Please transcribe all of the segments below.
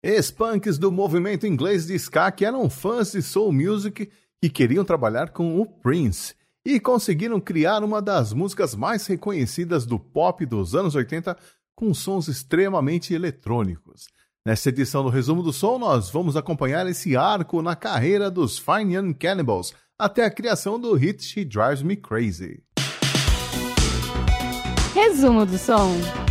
Ex-punks do movimento inglês de ska que eram fãs de soul music e queriam trabalhar com o Prince e conseguiram criar uma das músicas mais reconhecidas do pop dos anos 80 com sons extremamente eletrônicos. Nesta edição do Resumo do Som, nós vamos acompanhar esse arco na carreira dos Fine Young Cannibals até a criação do hit She Drives Me Crazy. Resumo do Som.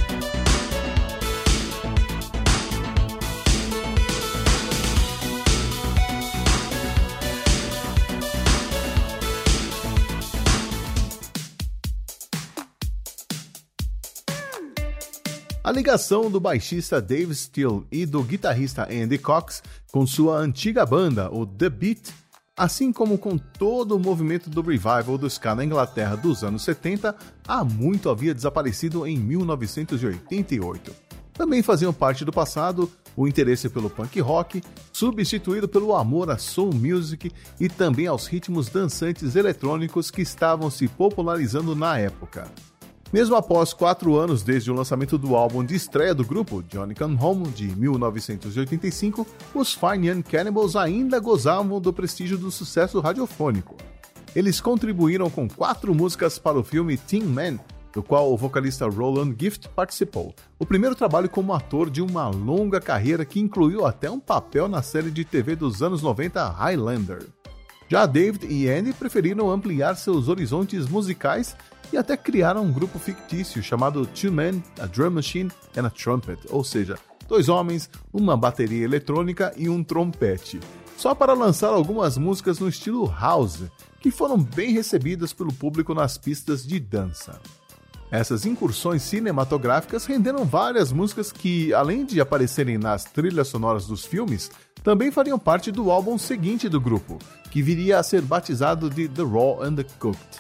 A ligação do baixista Dave Steele e do guitarrista Andy Cox com sua antiga banda, o The Beat, assim como com todo o movimento do revival do ska na Inglaterra dos anos 70, há muito havia desaparecido em 1988. Também faziam parte do passado o interesse pelo punk rock, substituído pelo amor à soul music e também aos ritmos dançantes eletrônicos que estavam se popularizando na época. Mesmo após quatro anos desde o lançamento do álbum de estreia do grupo, Johnny Come Home, de 1985, os Fine Young Cannibals ainda gozavam do prestígio do sucesso radiofônico. Eles contribuíram com quatro músicas para o filme Teen Man, do qual o vocalista Roland Gift participou. O primeiro trabalho como ator de uma longa carreira que incluiu até um papel na série de TV dos anos 90 Highlander. Já David e Andy preferiram ampliar seus horizontes musicais e até criaram um grupo fictício chamado Two Men, a Drum Machine and a Trumpet, ou seja, dois homens, uma bateria eletrônica e um trompete, só para lançar algumas músicas no estilo house, que foram bem recebidas pelo público nas pistas de dança. Essas incursões cinematográficas renderam várias músicas que, além de aparecerem nas trilhas sonoras dos filmes, também fariam parte do álbum seguinte do grupo, que viria a ser batizado de The Raw and the Cooked.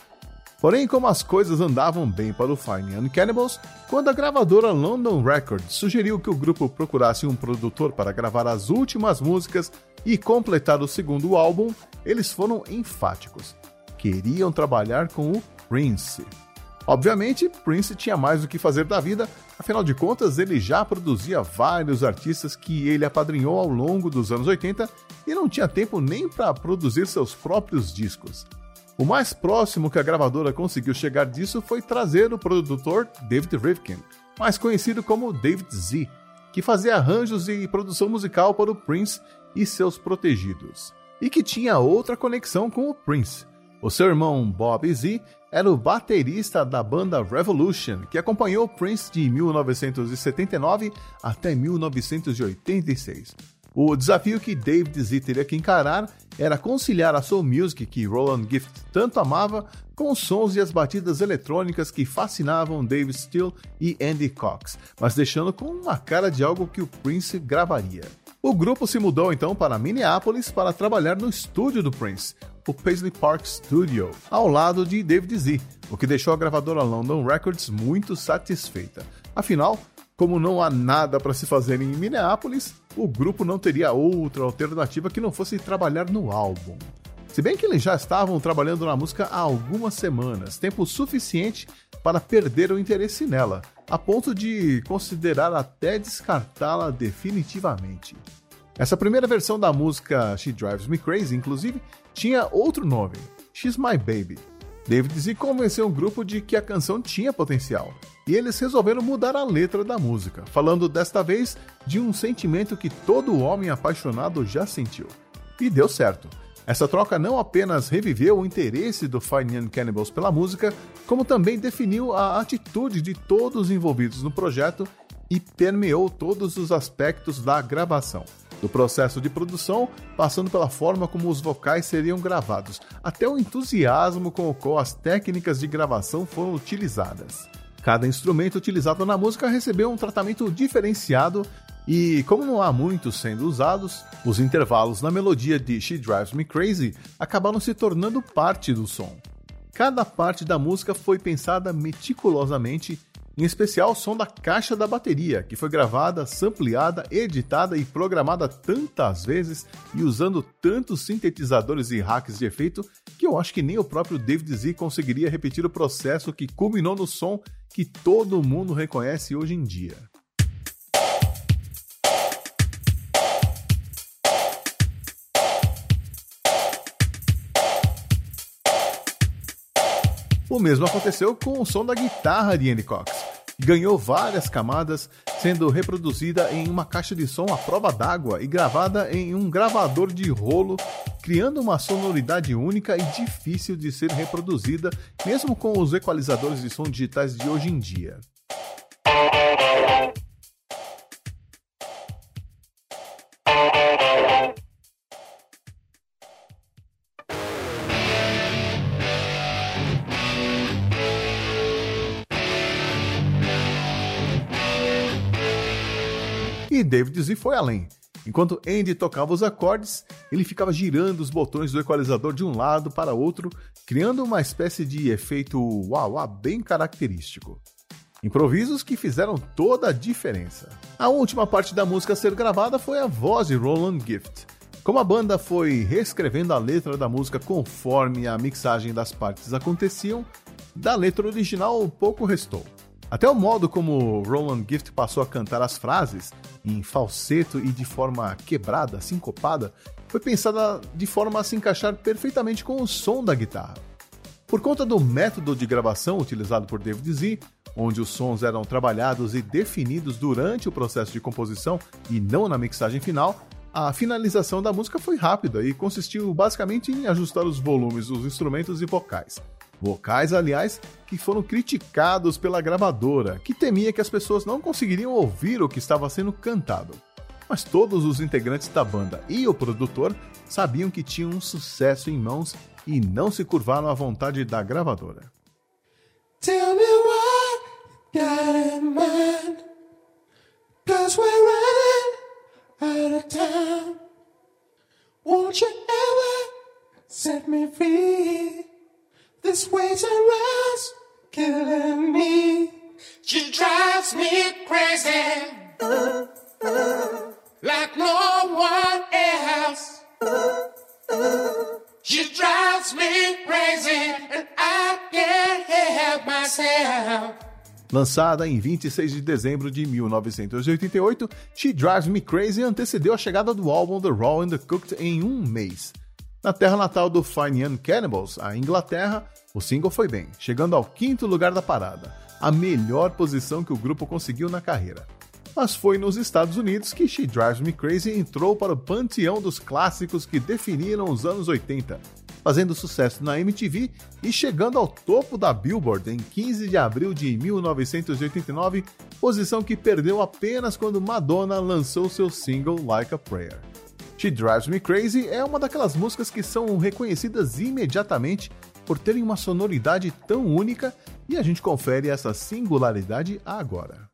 Porém, como as coisas andavam bem para o Fine and Cannibals, quando a gravadora London Records sugeriu que o grupo procurasse um produtor para gravar as últimas músicas e completar o segundo álbum, eles foram enfáticos. Queriam trabalhar com o Prince. Obviamente, Prince tinha mais o que fazer da vida, afinal de contas, ele já produzia vários artistas que ele apadrinhou ao longo dos anos 80 e não tinha tempo nem para produzir seus próprios discos. O mais próximo que a gravadora conseguiu chegar disso foi trazer o produtor David Rivkin, mais conhecido como David Z, que fazia arranjos e produção musical para o Prince e seus protegidos, e que tinha outra conexão com o Prince. O seu irmão Bob Z era o baterista da banda Revolution, que acompanhou Prince de 1979 até 1986. O desafio que David Z teria que encarar era conciliar a soul music que Roland Gift tanto amava com os sons e as batidas eletrônicas que fascinavam David Steele e Andy Cox, mas deixando com uma cara de algo que o Prince gravaria. O grupo se mudou então para Minneapolis para trabalhar no estúdio do Prince, o Paisley Park Studio, ao lado de David Z, o que deixou a gravadora London Records muito satisfeita. Afinal, como não há nada para se fazer em Minneapolis, o grupo não teria outra alternativa que não fosse trabalhar no álbum. Se bem que eles já estavam trabalhando na música há algumas semanas, tempo suficiente para perder o interesse nela, a ponto de considerar até descartá-la definitivamente. Essa primeira versão da música She Drives Me Crazy, inclusive, tinha outro nome, She's My Baby. David Z convenceu o grupo de que a canção tinha potencial, e eles resolveram mudar a letra da música, falando desta vez de um sentimento que todo homem apaixonado já sentiu. E deu certo. Essa troca não apenas reviveu o interesse do Fine Young Cannibals pela música, como também definiu a atitude de todos os envolvidos no projeto e permeou todos os aspectos da gravação. Do processo de produção, passando pela forma como os vocais seriam gravados, até o entusiasmo com o qual as técnicas de gravação foram utilizadas. Cada instrumento utilizado na música recebeu um tratamento diferenciado e, como não há muitos sendo usados, os intervalos na melodia de She Drives Me Crazy acabaram se tornando parte do som. Cada parte da música foi pensada meticulosamente, em especial, o som da caixa da bateria, que foi gravada, sampleada, editada e programada tantas vezes e usando tantos sintetizadores e hacks de efeito que eu acho que nem o próprio David Z conseguiria repetir o processo que culminou no som que todo mundo reconhece hoje em dia. O mesmo aconteceu com o som da guitarra de Andy Cox. Ganhou várias camadas, sendo reproduzida em uma caixa de som à prova d'água e gravada em um gravador de rolo, criando uma sonoridade única e difícil de ser reproduzida, mesmo com os equalizadores de som digitais de hoje em dia. David Z foi além. Enquanto Andy tocava os acordes, ele ficava girando os botões do equalizador de um lado para outro, criando uma espécie de efeito wah-wah bem característico. Improvisos que fizeram toda a diferença. A última parte da música a ser gravada foi a voz de Roland Gift. Como a banda foi reescrevendo a letra da música conforme a mixagem das partes aconteciam, da letra original pouco restou. Até o modo como Roland Gift passou a cantar as frases, em falseto e de forma quebrada, sincopada, foi pensada de forma a se encaixar perfeitamente com o som da guitarra. Por conta do método de gravação utilizado por David Z, onde os sons eram trabalhados e definidos durante o processo de composição e não na mixagem final, a finalização da música foi rápida e consistiu basicamente em ajustar os volumes dos instrumentos e vocais. Vocais, aliás, que foram criticados pela gravadora, que temia que as pessoas não conseguiriam ouvir o que estava sendo cantado. Mas todos os integrantes da banda e o produtor sabiam que tinham um sucesso em mãos e não se curvaram à vontade da gravadora. Tell me what got in mind, cause we're running out of time. Won't you ever set me free? This around killing me. She drives me crazy. Like no one else. She drives me crazy and I can't help myself. Lançada em 26 de dezembro de 1988, She Drives Me Crazy antecedeu a chegada do álbum The Raw and the Cooked em um mês. Na terra natal do Fine Young Cannibals, a Inglaterra, o single foi bem, chegando ao quinto lugar da parada, a melhor posição que o grupo conseguiu na carreira. Mas foi nos Estados Unidos que She Drives Me Crazy entrou para o panteão dos clássicos que definiram os anos 80, fazendo sucesso na MTV e chegando ao topo da Billboard em 15 de abril de 1989, posição que perdeu apenas quando Madonna lançou seu single Like a Prayer. She Drives Me Crazy é uma daquelas músicas que são reconhecidas imediatamente por terem uma sonoridade tão única e a gente confere essa singularidade agora.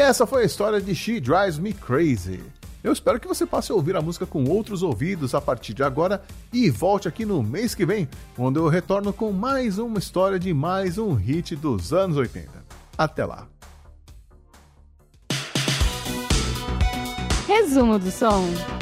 Essa foi a história de She Drives Me Crazy. Eu espero que você passe a ouvir a música com outros ouvidos a partir de agora e volte aqui no mês que vem, quando eu retorno com mais uma história de mais um hit dos anos 80. Até lá! Resumo do som.